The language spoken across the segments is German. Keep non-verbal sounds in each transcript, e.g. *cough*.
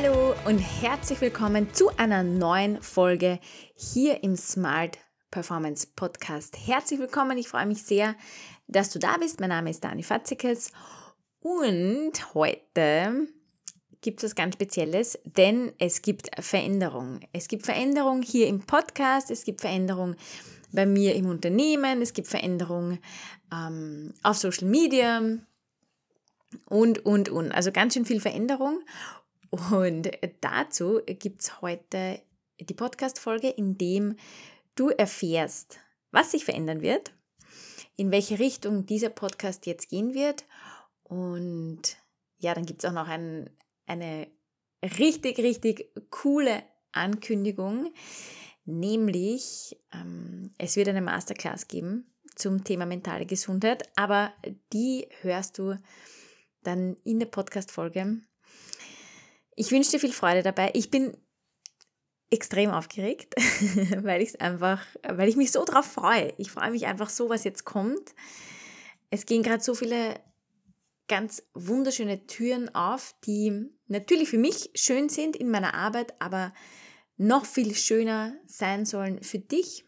Hallo und herzlich willkommen zu einer neuen Folge hier im Smart Performance Podcast. Herzlich willkommen, ich freue mich sehr, dass du da bist. Mein Name ist Dani Fatzikes und heute gibt es was ganz Spezielles, denn es gibt Veränderung. Es gibt Veränderung hier im Podcast, es gibt Veränderung bei mir im Unternehmen, es gibt Veränderung ähm, auf Social Media und, und, und. Also ganz schön viel Veränderung. Und dazu gibt es heute die Podcast-Folge, in dem du erfährst, was sich verändern wird, in welche Richtung dieser Podcast jetzt gehen wird. Und ja, dann gibt es auch noch ein, eine richtig, richtig coole Ankündigung, nämlich ähm, es wird eine Masterclass geben zum Thema mentale Gesundheit, aber die hörst du dann in der Podcast-Folge. Ich wünsche dir viel Freude dabei. Ich bin extrem aufgeregt, *laughs* weil ich einfach, weil ich mich so drauf freue. Ich freue mich einfach so, was jetzt kommt. Es gehen gerade so viele ganz wunderschöne Türen auf, die natürlich für mich schön sind in meiner Arbeit, aber noch viel schöner sein sollen für dich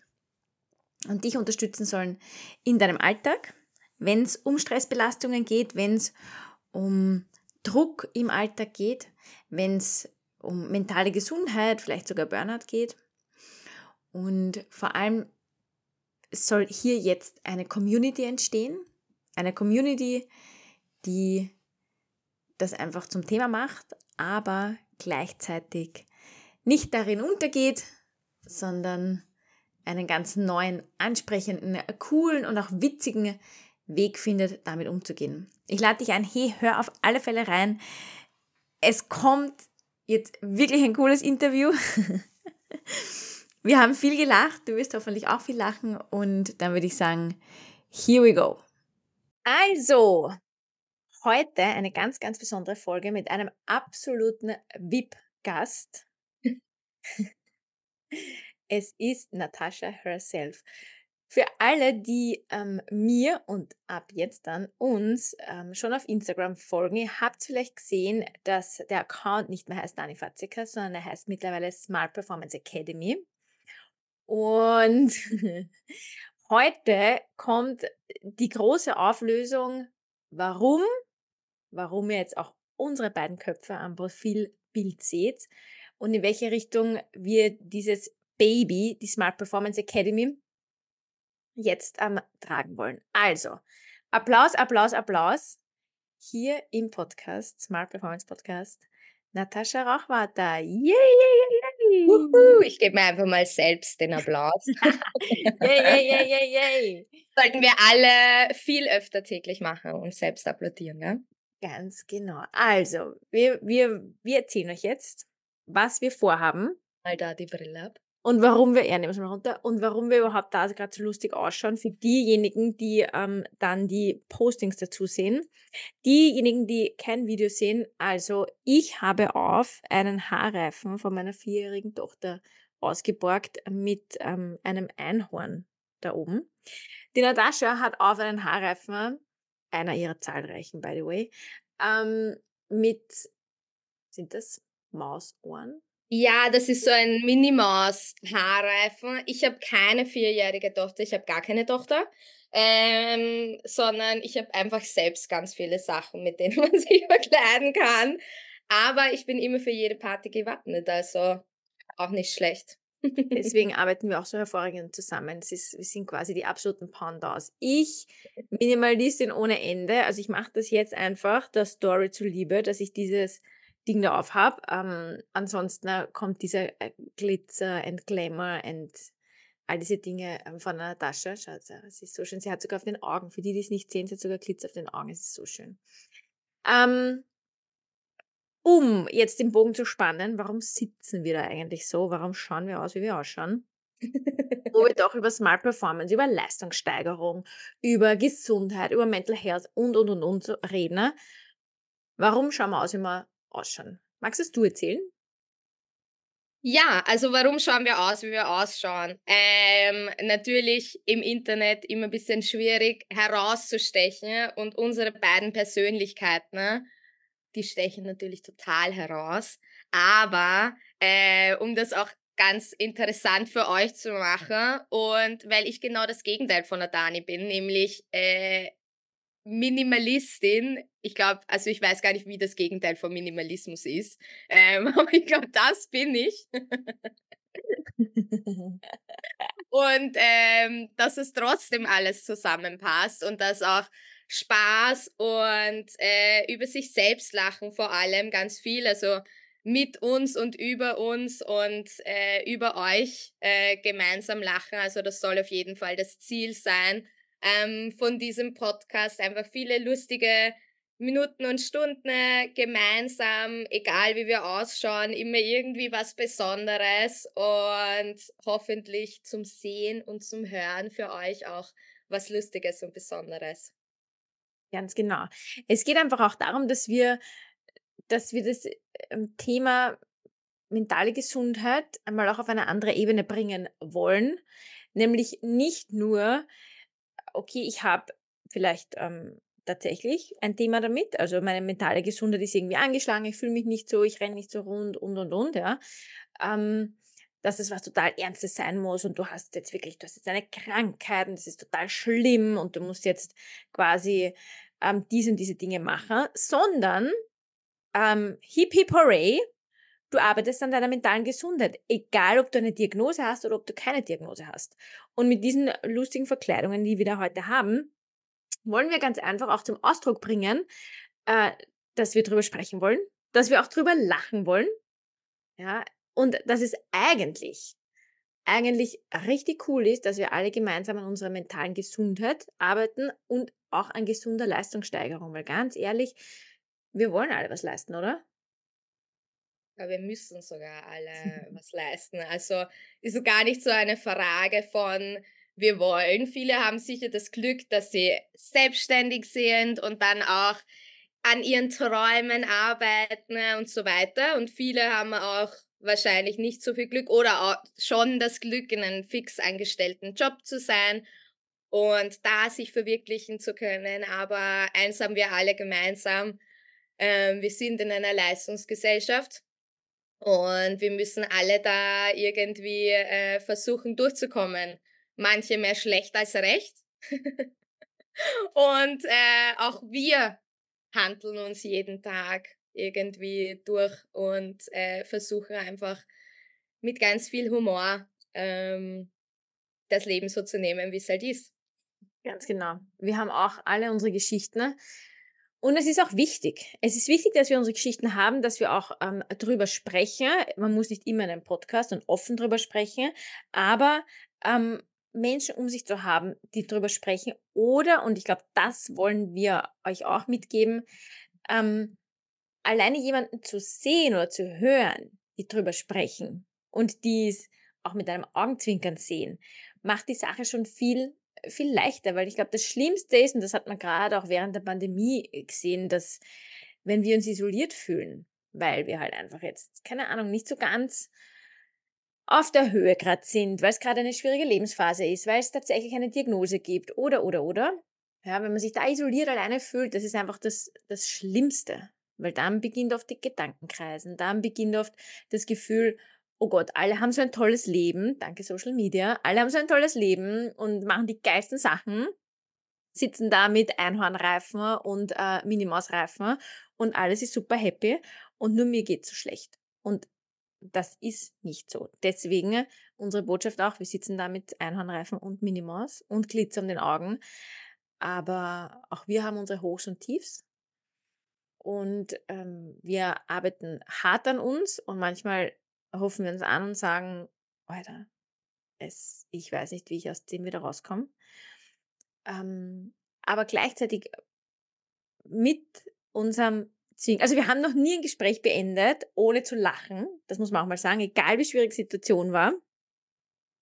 und dich unterstützen sollen in deinem Alltag, wenn es um Stressbelastungen geht, wenn es um Druck im Alltag geht, wenn es um mentale Gesundheit, vielleicht sogar Burnout geht. Und vor allem soll hier jetzt eine Community entstehen, eine Community, die das einfach zum Thema macht, aber gleichzeitig nicht darin untergeht, sondern einen ganz neuen, ansprechenden, coolen und auch witzigen Weg findet, damit umzugehen. Ich lade dich ein, hey, hör auf alle Fälle rein. Es kommt jetzt wirklich ein cooles Interview. *laughs* Wir haben viel gelacht, du wirst hoffentlich auch viel lachen und dann würde ich sagen, here we go. Also, heute eine ganz, ganz besondere Folge mit einem absoluten VIP-Gast. *laughs* es ist Natascha herself. Für alle, die ähm, mir und ab jetzt dann uns ähm, schon auf Instagram folgen, ihr habt vielleicht gesehen, dass der Account nicht mehr heißt Dani Fatzika, sondern er heißt mittlerweile Smart Performance Academy. Und *laughs* heute kommt die große Auflösung, warum, warum ihr jetzt auch unsere beiden Köpfe am Profilbild seht und in welche Richtung wir dieses Baby, die Smart Performance Academy, jetzt ähm, tragen wollen. Also, Applaus, Applaus, Applaus. Hier im Podcast, Smart Performance Podcast, Natascha Rauchwater. Yay, yay, yay. Ich gebe mir einfach mal selbst den Applaus. *laughs* yay, yay, yay, yay, yay. Sollten wir alle viel öfter täglich machen und selbst applaudieren, ja? Ganz genau. Also, wir, wir, wir erzählen euch jetzt, was wir vorhaben. Mal da die Brille ab. Und warum wir, ja, nehmen wir mal runter, und warum wir überhaupt da gerade so lustig ausschauen, für diejenigen, die ähm, dann die Postings dazu sehen. Diejenigen, die kein Video sehen, also ich habe auf einen Haarreifen von meiner vierjährigen Tochter ausgeborgt mit ähm, einem Einhorn da oben. Die Natascha hat auf einen Haarreifen, einer ihrer zahlreichen, by the way, ähm, mit, sind das Mausohren? Ja, das ist so ein Minimaus-Haarreifen. Ich habe keine vierjährige Tochter, ich habe gar keine Tochter, ähm, sondern ich habe einfach selbst ganz viele Sachen, mit denen *laughs* man sich verkleiden kann. Aber ich bin immer für jede Party gewappnet, also auch nicht schlecht. *laughs* Deswegen arbeiten wir auch so hervorragend zusammen. Ist, wir sind quasi die absoluten Pandas. Ich, Minimalistin ohne Ende, also ich mache das jetzt einfach der Story zuliebe, dass ich dieses Ding da auf habe. Ähm, ansonsten äh, kommt dieser äh, Glitzer and Glamour and all diese Dinge ähm, von einer Tasche. Schaut, es ist so schön. Sie hat sogar auf den Augen, für die, die es nicht sehen, sie hat sogar Glitzer auf den Augen. Es ist so schön. Ähm, um jetzt den Bogen zu spannen, warum sitzen wir da eigentlich so? Warum schauen wir aus, wie wir ausschauen? *laughs* Wo wir doch über Smart Performance, über Leistungssteigerung, über Gesundheit, über Mental Health und, und, und, und so reden. Ne? Warum schauen wir aus, wie wir ausschauen. Magst es du erzählen? Ja, also warum schauen wir aus, wie wir ausschauen? Ähm, natürlich im Internet immer ein bisschen schwierig herauszustechen und unsere beiden Persönlichkeiten, die stechen natürlich total heraus. Aber äh, um das auch ganz interessant für euch zu machen und weil ich genau das Gegenteil von der Dani bin, nämlich äh, Minimalistin. Ich glaube, also ich weiß gar nicht, wie das Gegenteil von Minimalismus ist, ähm, *laughs* aber ich glaube, das bin ich. und ähm, dass es trotzdem alles zusammenpasst und dass auch Spaß und äh, über sich selbst lachen vor allem ganz viel. Also mit uns und über uns und äh, über euch äh, gemeinsam lachen. Also das soll auf jeden Fall das Ziel sein ähm, von diesem Podcast. Einfach viele lustige Minuten und Stunden gemeinsam, egal wie wir ausschauen, immer irgendwie was Besonderes und hoffentlich zum Sehen und zum Hören für euch auch was Lustiges und Besonderes. Ganz genau. Es geht einfach auch darum, dass wir, dass wir das ähm, Thema mentale Gesundheit einmal auch auf eine andere Ebene bringen wollen. Nämlich nicht nur, okay, ich habe vielleicht ähm, tatsächlich ein Thema damit, also meine mentale Gesundheit ist irgendwie angeschlagen, ich fühle mich nicht so, ich renne nicht so rund und und und, ja. Ähm, dass es was total Ernstes sein muss und du hast jetzt wirklich, du hast jetzt eine Krankheit und das ist total schlimm und du musst jetzt quasi ähm, diese und diese Dinge machen, sondern ähm, hip hip hooray, du arbeitest an deiner mentalen Gesundheit, egal ob du eine Diagnose hast oder ob du keine Diagnose hast. Und mit diesen lustigen Verkleidungen, die wir da heute haben, wollen wir ganz einfach auch zum Ausdruck bringen, äh, dass wir drüber sprechen wollen, dass wir auch drüber lachen wollen, ja, und dass es eigentlich, eigentlich richtig cool ist, dass wir alle gemeinsam an unserer mentalen Gesundheit arbeiten und auch an gesunder Leistungssteigerung, weil ganz ehrlich, wir wollen alle was leisten, oder? Ja, wir müssen sogar alle was leisten. Also ist gar nicht so eine Frage von, wir wollen. Viele haben sicher das Glück, dass sie selbstständig sind und dann auch an ihren Träumen arbeiten und so weiter. Und viele haben auch wahrscheinlich nicht so viel Glück oder auch schon das Glück, in einem fix angestellten Job zu sein und da sich verwirklichen zu können. Aber eins haben wir alle gemeinsam. Ähm, wir sind in einer Leistungsgesellschaft und wir müssen alle da irgendwie äh, versuchen durchzukommen manche mehr schlecht als recht. *laughs* und äh, auch wir handeln uns jeden Tag irgendwie durch und äh, versuchen einfach mit ganz viel Humor ähm, das Leben so zu nehmen, wie es halt ist. Ganz genau. Wir haben auch alle unsere Geschichten. Und es ist auch wichtig. Es ist wichtig, dass wir unsere Geschichten haben, dass wir auch ähm, drüber sprechen. Man muss nicht immer in einem Podcast und offen drüber sprechen, aber ähm, Menschen um sich zu haben, die darüber sprechen. Oder, und ich glaube, das wollen wir euch auch mitgeben, ähm, alleine jemanden zu sehen oder zu hören, die darüber sprechen und dies auch mit einem Augenzwinkern sehen, macht die Sache schon viel, viel leichter, weil ich glaube, das Schlimmste ist, und das hat man gerade auch während der Pandemie gesehen, dass wenn wir uns isoliert fühlen, weil wir halt einfach jetzt, keine Ahnung, nicht so ganz auf der Höhe gerade sind, weil es gerade eine schwierige Lebensphase ist, weil es tatsächlich eine Diagnose gibt oder, oder, oder. Ja, wenn man sich da isoliert alleine fühlt, das ist einfach das, das Schlimmste. Weil dann beginnt oft die Gedankenkreisen, dann beginnt oft das Gefühl, oh Gott, alle haben so ein tolles Leben, danke Social Media, alle haben so ein tolles Leben und machen die geilsten Sachen, sitzen da mit Einhornreifen und äh, Minimausreifen und alles ist super happy und nur mir geht's so schlecht. Und das ist nicht so. Deswegen unsere Botschaft auch, wir sitzen da mit Einhornreifen und Minimaus und Glitzer um den Augen. Aber auch wir haben unsere Hochs und Tiefs. Und ähm, wir arbeiten hart an uns und manchmal rufen wir uns an und sagen, Alter, es, ich weiß nicht, wie ich aus dem wieder rauskomme. Ähm, aber gleichzeitig mit unserem zwingen. Also wir haben noch nie ein Gespräch beendet, ohne zu lachen. Das muss man auch mal sagen, egal wie schwierig die Situation war.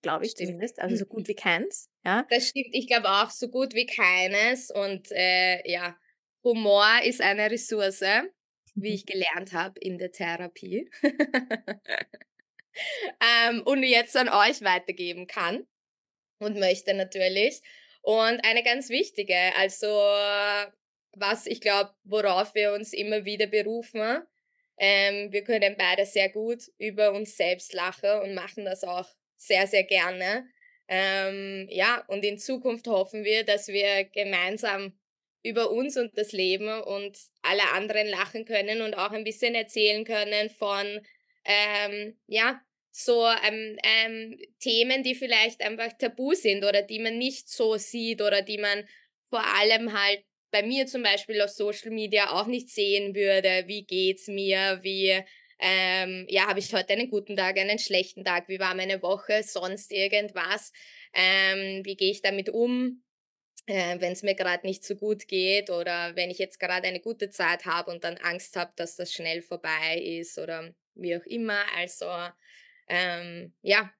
Glaube ich stimmt. zumindest. Also so gut wie keins. Ja. Das stimmt. Ich glaube auch so gut wie keines. Und äh, ja, Humor ist eine Ressource, wie ich gelernt habe in der Therapie. *laughs* ähm, und jetzt an euch weitergeben kann und möchte natürlich. Und eine ganz wichtige, also was ich glaube, worauf wir uns immer wieder berufen, Ähm, wir können beide sehr gut über uns selbst lachen und machen das auch sehr, sehr gerne. Ähm, ja, und in Zukunft hoffen wir, dass wir gemeinsam über uns und das Leben und alle anderen lachen können und auch ein bisschen erzählen können von, ähm, ja, so ähm, ähm, Themen, die vielleicht einfach tabu sind oder die man nicht so sieht oder die man vor allem halt bei mir zum Beispiel auf Social Media auch nicht sehen würde. Wie geht's mir? Wie ähm, ja, habe ich heute einen guten Tag, einen schlechten Tag? Wie war meine Woche? Sonst irgendwas? Ähm, wie gehe ich damit um? Äh, wenn es mir gerade nicht so gut geht oder wenn ich jetzt gerade eine gute Zeit habe und dann Angst habe, dass das schnell vorbei ist oder wie auch immer. Also ähm, ja,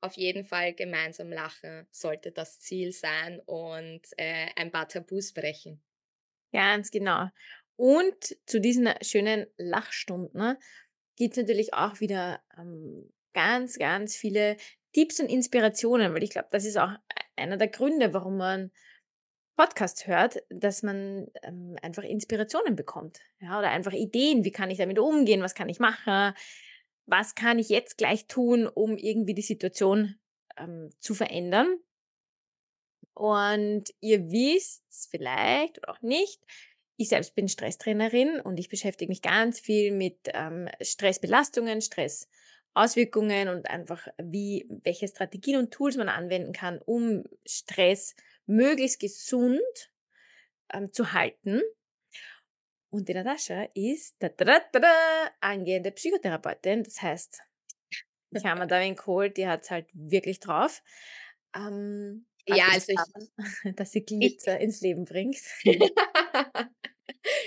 auf jeden Fall gemeinsam lachen sollte das Ziel sein und äh, ein paar Tabus brechen. Ganz genau. Und zu diesen schönen Lachstunden gibt es natürlich auch wieder ähm, ganz, ganz viele Tipps und Inspirationen, weil ich glaube, das ist auch einer der Gründe, warum man Podcast hört, dass man ähm, einfach Inspirationen bekommt. Ja, oder einfach Ideen, wie kann ich damit umgehen, was kann ich machen, was kann ich jetzt gleich tun, um irgendwie die Situation ähm, zu verändern. Und ihr wisst vielleicht oder auch nicht, ich selbst bin Stresstrainerin und ich beschäftige mich ganz viel mit ähm, Stressbelastungen, Stressauswirkungen und einfach wie, welche Strategien und Tools man anwenden kann, um Stress möglichst gesund ähm, zu halten. Und die Natascha ist da, da, da, da, angehende Psychotherapeutin. Das heißt, ich habe mir da wen geholt, die *laughs* hat es halt wirklich drauf. Ähm, ja, also ich, *laughs* dass sie Glitzer ich, ins Leben bringt. *laughs*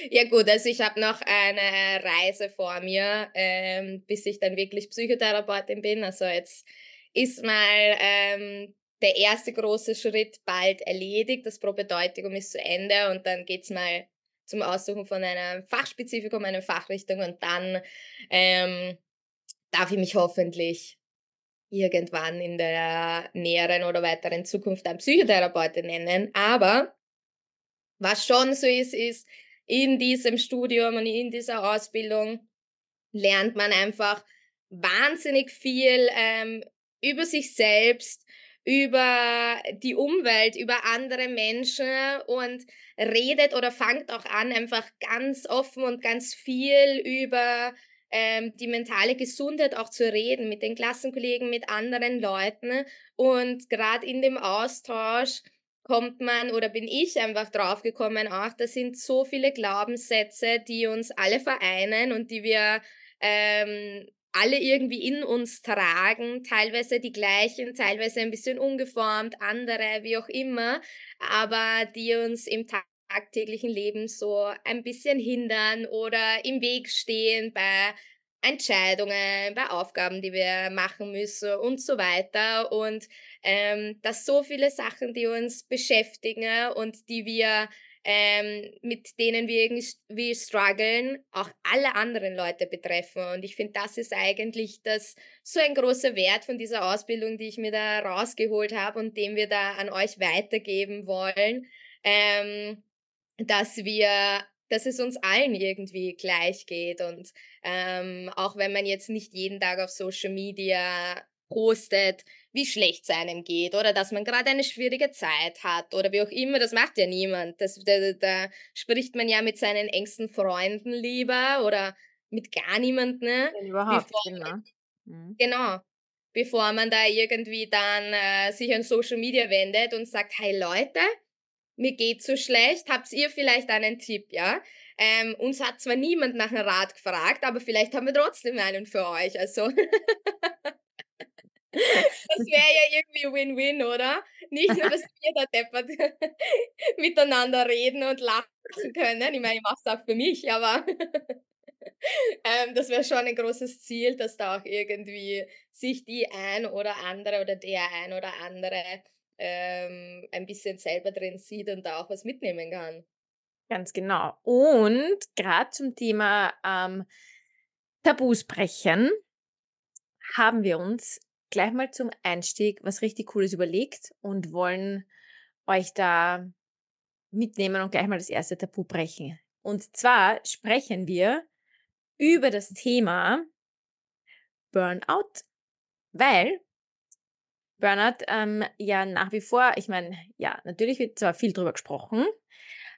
ja gut, also ich habe noch eine Reise vor mir, ähm, bis ich dann wirklich Psychotherapeutin bin. Also jetzt ist mal ähm, der erste große Schritt bald erledigt. Das Probedeutikum ist zu Ende und dann geht es mal zum Aussuchen von einem Fachspezifikum, einer Fachrichtung und dann ähm, darf ich mich hoffentlich irgendwann in der näheren oder weiteren Zukunft ein Psychotherapeutin nennen. Aber was schon so ist, ist, in diesem Studium und in dieser Ausbildung lernt man einfach wahnsinnig viel ähm, über sich selbst, über die Umwelt, über andere Menschen und redet oder fangt auch an, einfach ganz offen und ganz viel über ähm, die mentale Gesundheit auch zu reden mit den Klassenkollegen, mit anderen Leuten. Und gerade in dem Austausch kommt man oder bin ich einfach draufgekommen, ach, da sind so viele Glaubenssätze, die uns alle vereinen und die wir ähm, alle irgendwie in uns tragen, teilweise die gleichen, teilweise ein bisschen ungeformt, andere, wie auch immer, aber die uns im tagtäglichen Leben so ein bisschen hindern oder im Weg stehen bei Entscheidungen, bei Aufgaben, die wir machen müssen und so weiter. Und ähm, dass so viele Sachen, die uns beschäftigen und die wir ähm, mit denen wir irgendwie strugglen, auch alle anderen Leute betreffen. Und ich finde, das ist eigentlich das so ein großer Wert von dieser Ausbildung, die ich mir da rausgeholt habe und den wir da an euch weitergeben wollen, ähm, dass wir dass es uns allen irgendwie gleich geht und ähm, auch wenn man jetzt nicht jeden Tag auf Social Media postet, wie schlecht es einem geht oder dass man gerade eine schwierige Zeit hat oder wie auch immer, das macht ja niemand. Das, da, da spricht man ja mit seinen engsten Freunden lieber oder mit gar niemandem. Ne? Überhaupt, genau. Mhm. Genau. Bevor man da irgendwie dann äh, sich an Social Media wendet und sagt, hey Leute, mir geht's so schlecht, habt ihr vielleicht einen Tipp, ja? Ähm, uns hat zwar niemand nach einem Rat gefragt, aber vielleicht haben wir trotzdem einen für euch. Also *laughs* Das wäre ja irgendwie Win-Win, oder? Nicht nur, dass wir da deppert *laughs* miteinander reden und lachen können. Ich meine, ich mache es auch für mich, aber *laughs* ähm, das wäre schon ein großes Ziel, dass da auch irgendwie sich die ein oder andere oder der ein oder andere ähm, ein bisschen selber drin sieht und da auch was mitnehmen kann. Ganz genau. Und gerade zum Thema ähm, Tabus brechen haben wir uns gleich mal zum Einstieg was richtig Cooles überlegt und wollen euch da mitnehmen und gleich mal das erste Tabu brechen. Und zwar sprechen wir über das Thema Burnout, weil Burnout ähm, ja nach wie vor, ich meine, ja, natürlich wird zwar viel drüber gesprochen,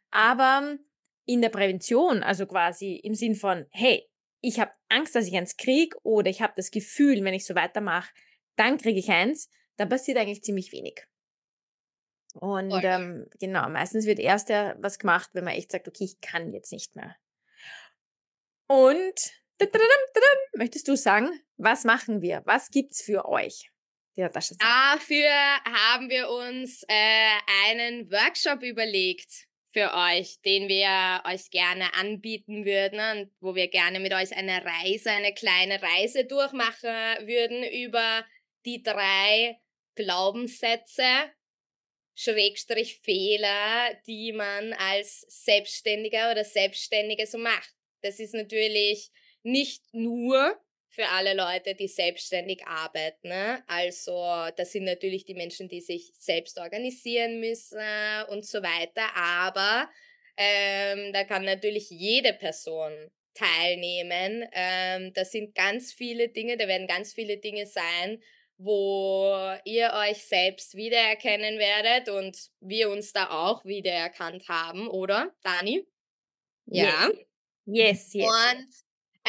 aber in der Prävention, also quasi im Sinn von, hey, ich habe Angst, dass ich eins kriege oder ich habe das Gefühl, wenn ich so weitermache, dann kriege ich eins, dann passiert eigentlich ziemlich wenig. Und ähm, genau, meistens wird erst ja was gemacht, wenn man echt sagt, okay, ich kann jetzt nicht mehr. Und möchtest du sagen, was machen wir? Was gibt's für euch? Dafür haben wir uns äh, einen Workshop überlegt für euch, den wir euch gerne anbieten würden und wo wir gerne mit euch eine Reise, eine kleine Reise durchmachen würden über die drei Glaubenssätze, Schrägstrich Fehler, die man als Selbstständiger oder Selbstständige so macht. Das ist natürlich nicht nur für alle Leute, die selbstständig arbeiten. Ne? Also das sind natürlich die Menschen, die sich selbst organisieren müssen und so weiter. Aber ähm, da kann natürlich jede Person teilnehmen. Ähm, das sind ganz viele Dinge, da werden ganz viele Dinge sein, wo ihr euch selbst wiedererkennen werdet und wir uns da auch wiedererkannt haben, oder, Dani? Ja. Yes, yes. yes. Und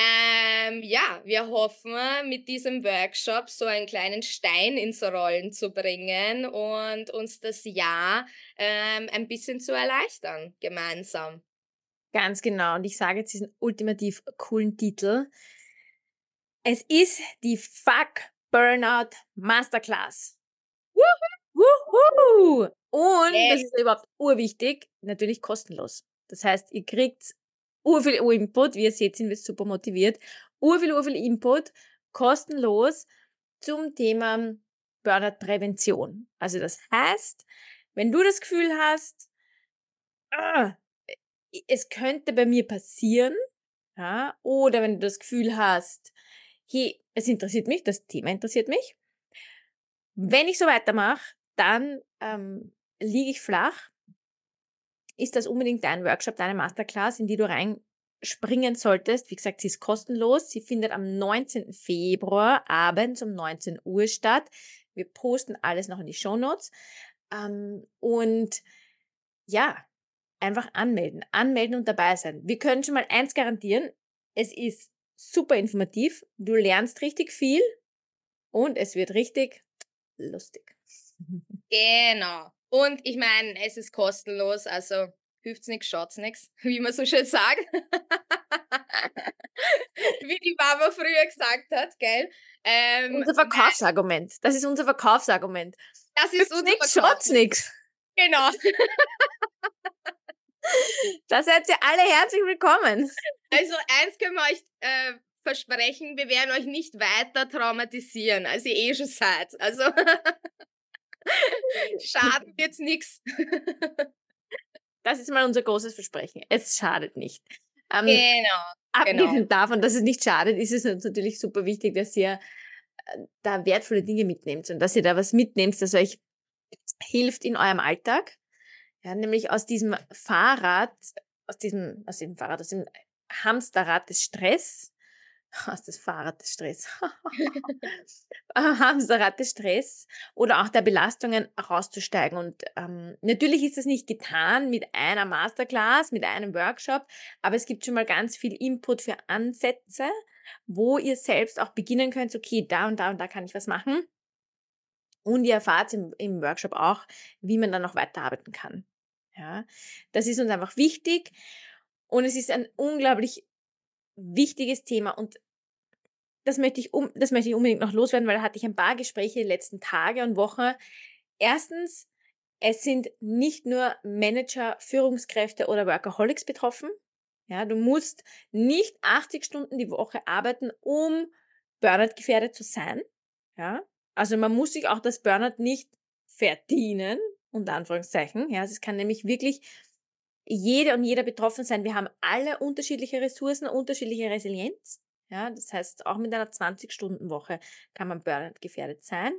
ähm, ja, wir hoffen, mit diesem Workshop so einen kleinen Stein ins Rollen zu bringen und uns das Jahr ähm, ein bisschen zu erleichtern, gemeinsam. Ganz genau. Und ich sage jetzt diesen ultimativ coolen Titel. Es ist die Fuck Burnout Masterclass. Wuhu! Und das ist überhaupt urwichtig, natürlich kostenlos. Das heißt, ihr kriegt urviel Input, wie ihr seht, sind wir super motiviert. Urviel, urviel Input, kostenlos zum Thema Burnout-Prävention. Also das heißt, wenn du das Gefühl hast, ah, es könnte bei mir passieren, ja, oder wenn du das Gefühl hast, hey, es interessiert mich, das Thema interessiert mich. Wenn ich so weitermache, dann ähm, liege ich flach, ist das unbedingt dein Workshop, deine Masterclass, in die du reinspringen solltest. Wie gesagt, sie ist kostenlos. Sie findet am 19. Februar abends um 19 Uhr statt. Wir posten alles noch in die Show Notes. Ähm, und ja, einfach anmelden. Anmelden und dabei sein. Wir können schon mal eins garantieren. Es ist super informativ. Du lernst richtig viel und es wird richtig lustig. *laughs* Genau. Und ich meine, es ist kostenlos, also hilft's nichts, schaut's nichts, *laughs* wie man so schön sagt. *laughs* wie die Mama früher gesagt hat, gell? Ähm, unser Verkaufsargument. Das ist unser Verkaufsargument. Das ist unser nix, schaut's nichts. Genau. Da seid ihr alle herzlich willkommen. Also eins können wir euch äh, versprechen, wir werden euch nicht weiter traumatisieren, als ihr eh schon seid. Also *laughs* Schaden wird's nix. das ist mal unser großes Versprechen. Es schadet nicht. Ähm, genau. Abgesehen genau. davon, dass es nicht schadet, ist es natürlich super wichtig, dass ihr äh, da wertvolle Dinge mitnehmt und dass ihr da was mitnehmt, das euch hilft in eurem Alltag. Ja, nämlich aus diesem Fahrrad, aus diesem, aus diesem Fahrrad, aus dem Hamsterrad des Stress, *laughs* aus das Fahrrad des Stress, *laughs* Hamsterrad des Stress oder auch der Belastungen rauszusteigen. Und ähm, natürlich ist das nicht getan mit einer Masterclass, mit einem Workshop, aber es gibt schon mal ganz viel Input für Ansätze, wo ihr selbst auch beginnen könnt, okay, da und da und da kann ich was machen. Und ihr erfahrt im, im Workshop auch, wie man dann noch weiterarbeiten kann. Ja, das ist uns einfach wichtig. Und es ist ein unglaublich wichtiges Thema und das möchte ich, um, das möchte ich unbedingt noch loswerden, weil da hatte ich ein paar Gespräche die letzten Tage und Wochen. Erstens, es sind nicht nur Manager, Führungskräfte oder Workaholics betroffen. Ja, du musst nicht 80 Stunden die Woche arbeiten, um Burnout gefährdet zu sein. Ja, also man muss sich auch das Burnout nicht verdienen, unter Anführungszeichen. Ja, es kann nämlich wirklich jede und jeder betroffen sein. Wir haben alle unterschiedliche Ressourcen, unterschiedliche Resilienz. Ja, das heißt, auch mit einer 20-Stunden-Woche kann man Burnout gefährdet sein.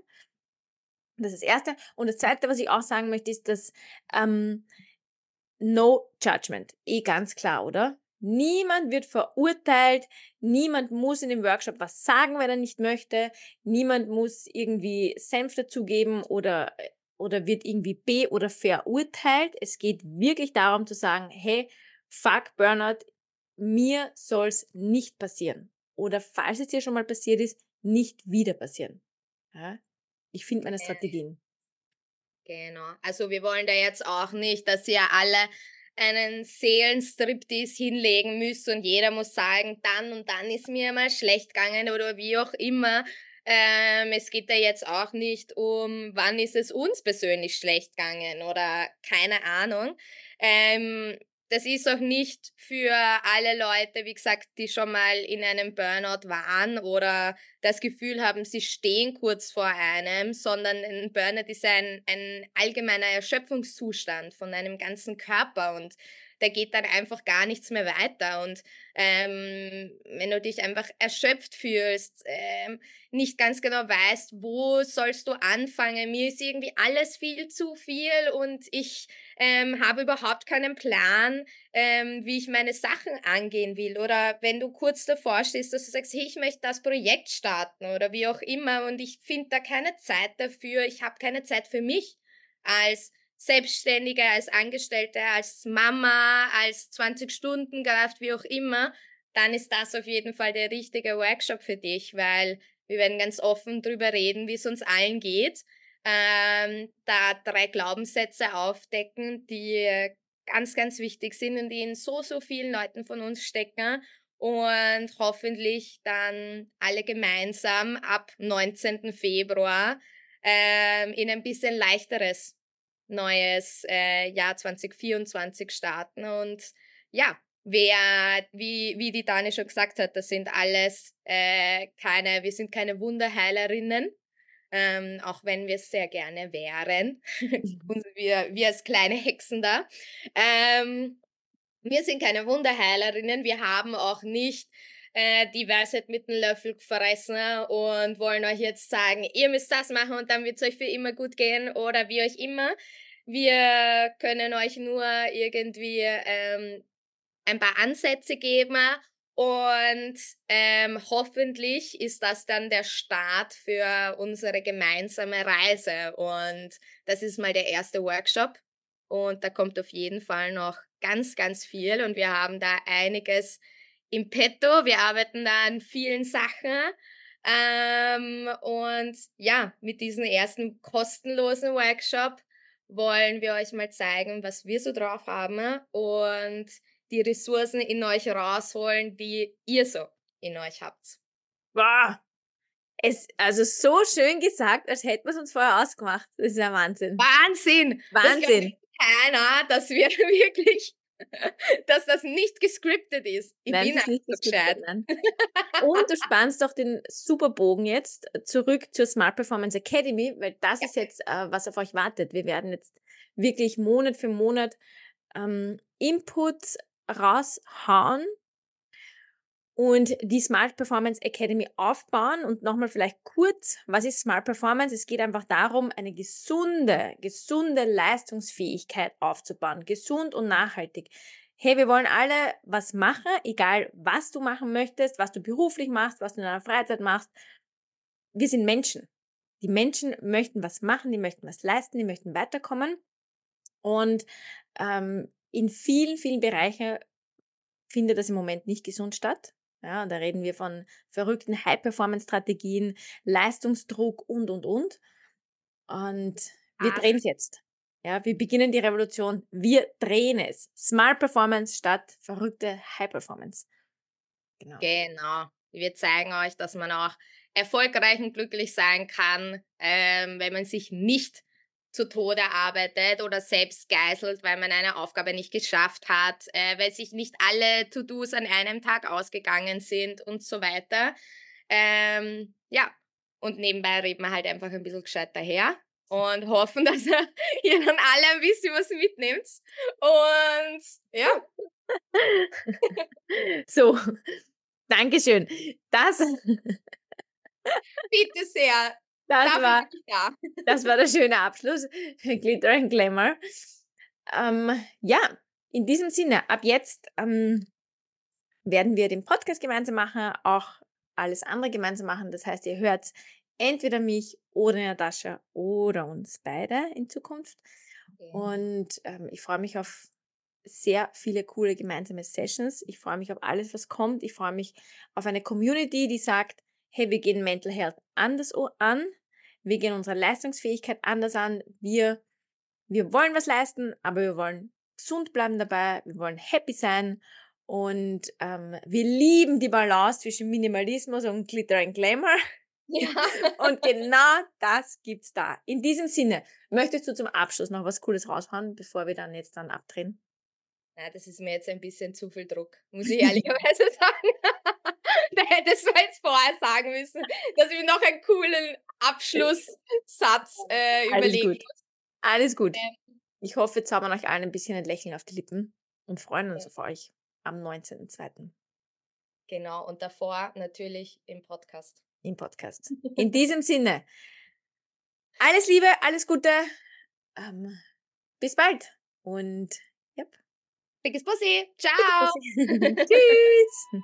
Das ist das Erste. Und das Zweite, was ich auch sagen möchte, ist, dass ähm, No Judgment. Eh ganz klar, oder? Niemand wird verurteilt, niemand muss in dem Workshop was sagen, wenn er nicht möchte, niemand muss irgendwie Senf dazugeben oder, oder wird irgendwie be- oder verurteilt. Es geht wirklich darum zu sagen, hey, fuck Burnout, mir soll's nicht passieren. Oder falls es dir schon mal passiert ist, nicht wieder passieren. Ja? Ich finde meine Strategien. Genau. Also wir wollen da jetzt auch nicht, dass ihr alle einen Seelenstriptease hinlegen müsst und jeder muss sagen, dann und dann ist mir mal schlecht gegangen oder wie auch immer. Ähm, es geht da jetzt auch nicht um, wann ist es uns persönlich schlecht gegangen oder keine Ahnung. Ähm, das ist auch nicht für alle Leute, wie gesagt, die schon mal in einem Burnout waren oder das Gefühl haben, sie stehen kurz vor einem, sondern ein Burnout ist ein, ein allgemeiner Erschöpfungszustand von einem ganzen Körper und da geht dann einfach gar nichts mehr weiter. Und ähm, wenn du dich einfach erschöpft fühlst, ähm, nicht ganz genau weißt, wo sollst du anfangen, mir ist irgendwie alles viel zu viel und ich ähm, habe überhaupt keinen Plan, ähm, wie ich meine Sachen angehen will. Oder wenn du kurz davor stehst, dass du sagst, hey, ich möchte das Projekt starten oder wie auch immer und ich finde da keine Zeit dafür, ich habe keine Zeit für mich als Selbstständige, als Angestellte, als Mama, als 20-Stunden-Kraft, wie auch immer, dann ist das auf jeden Fall der richtige Workshop für dich, weil wir werden ganz offen drüber reden, wie es uns allen geht. Ähm, da drei Glaubenssätze aufdecken, die ganz, ganz wichtig sind und die in so, so vielen Leuten von uns stecken und hoffentlich dann alle gemeinsam ab 19. Februar ähm, in ein bisschen leichteres neues äh, Jahr 2024 starten. Und ja, wer, wie, wie die Dani schon gesagt hat, das sind alles äh, keine, wir sind keine Wunderheilerinnen. Ähm, auch wenn wir es sehr gerne wären. *laughs* Mhm. Wir, wir als kleine Hexen da. Ähm, wir sind keine Wunderheilerinnen. Wir haben auch nicht äh, die Weisheit mit einem Löffel gefressen und wollen euch jetzt sagen, ihr müsst das machen und dann wird es euch für immer gut gehen oder wie euch immer. Wir können euch nur irgendwie ähm, ein paar Ansätze geben und ähm, hoffentlich ist das dann der Start für unsere gemeinsame Reise. Und das ist mal der erste Workshop. Und da kommt auf jeden Fall noch ganz, ganz viel. Und wir haben da einiges im Petto. Wir arbeiten da an vielen Sachen. Ähm, und ja, mit diesem ersten kostenlosen Workshop wollen wir euch mal zeigen, was wir so drauf haben und die Ressourcen in euch rausholen, die ihr so in euch habt. Wow. Es, also so schön gesagt, als hätten wir es uns vorher ausgemacht. Das ist ja Wahnsinn. Wahnsinn! Wahnsinn! Das keiner, dass wir *laughs* wirklich *laughs* dass das nicht gescriptet ist. Ich nein, bin ist nicht so gescheit. Und du spannst doch den Superbogen jetzt zurück zur Smart Performance Academy, weil das ja. ist jetzt, äh, was auf euch wartet. Wir werden jetzt wirklich Monat für Monat ähm, Inputs raushauen, und die Smart Performance Academy aufbauen. Und nochmal vielleicht kurz, was ist Smart Performance? Es geht einfach darum, eine gesunde, gesunde Leistungsfähigkeit aufzubauen. Gesund und nachhaltig. Hey, wir wollen alle was machen, egal was du machen möchtest, was du beruflich machst, was du in deiner Freizeit machst. Wir sind Menschen. Die Menschen möchten was machen, die möchten was leisten, die möchten weiterkommen. Und ähm, in vielen, vielen Bereichen findet das im Moment nicht gesund statt. Ja, und da reden wir von verrückten High-Performance-Strategien, Leistungsdruck und, und, und. Und wir drehen es jetzt. Ja, wir beginnen die Revolution. Wir drehen es. Smart Performance statt verrückte High Performance. Genau. Genau. Wir zeigen euch, dass man auch erfolgreich und glücklich sein kann, ähm, wenn man sich nicht zu Tode arbeitet oder selbst geißelt, weil man eine Aufgabe nicht geschafft hat, äh, weil sich nicht alle To-Dos an einem Tag ausgegangen sind und so weiter. Ähm, ja, und nebenbei reden wir halt einfach ein bisschen gescheit daher und hoffen, *laughs* dass ihr dann alle ein bisschen was mitnehmt. Und ja. so, *laughs* Dankeschön. Das. *laughs* Bitte sehr. Das war, ja. das war der *laughs* schöne Abschluss. *laughs* Glitter and Glamour. Ähm, ja, in diesem Sinne, ab jetzt ähm, werden wir den Podcast gemeinsam machen, auch alles andere gemeinsam machen. Das heißt, ihr hört entweder mich oder Natascha oder uns beide in Zukunft. Okay. Und ähm, ich freue mich auf sehr viele coole gemeinsame Sessions. Ich freue mich auf alles, was kommt. Ich freue mich auf eine Community, die sagt, hey, wir gehen Mental Health anders an. Wir gehen unsere Leistungsfähigkeit anders an. Wir, wir wollen was leisten, aber wir wollen gesund bleiben dabei. Wir wollen happy sein. Und ähm, wir lieben die Balance zwischen Minimalismus und Glitter und Glamour. Ja. *laughs* und genau das gibt's da. In diesem Sinne, möchtest du zum Abschluss noch was Cooles raushauen, bevor wir dann jetzt dann abdrehen? Ja, das ist mir jetzt ein bisschen zu viel Druck, muss ich ehrlicherweise *laughs* sagen. *laughs* da hättest du jetzt vorher sagen müssen, dass ich noch einen coolen Abschlusssatz äh, überlegen Alles gut. Alles gut. Ähm, ich hoffe, jetzt haben wir euch allen ein bisschen ein Lächeln auf die Lippen und freuen uns ja. auf euch am 19.02. Genau, und davor natürlich im Podcast. Im Podcast. In *laughs* diesem Sinne, alles Liebe, alles Gute. Ähm, bis bald und Dickes Bussi. Ciao. *laughs* Tschüss.